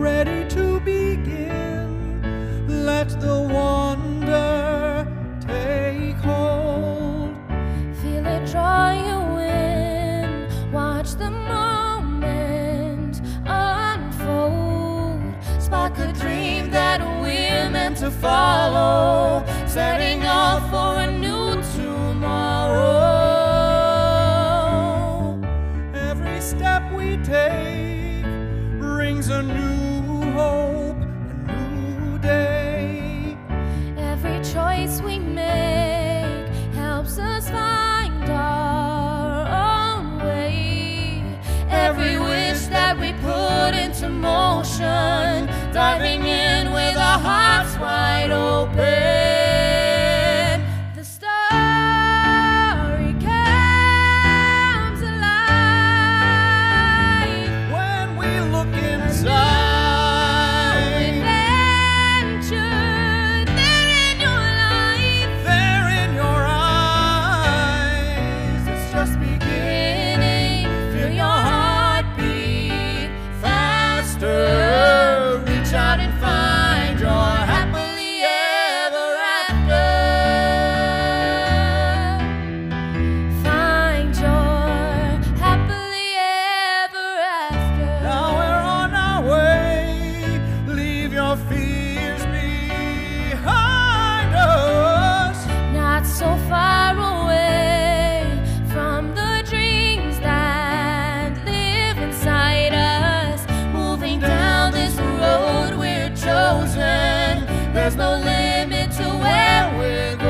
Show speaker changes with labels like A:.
A: ready to begin. Let the wonder take hold.
B: Feel it draw you in. Watch the moment unfold. Spark a dream that we're meant to follow. Setting off for a new
A: hope, a new day.
B: Every choice we make helps us find our own way. Every wish that we put into motion. no limit to where we're going.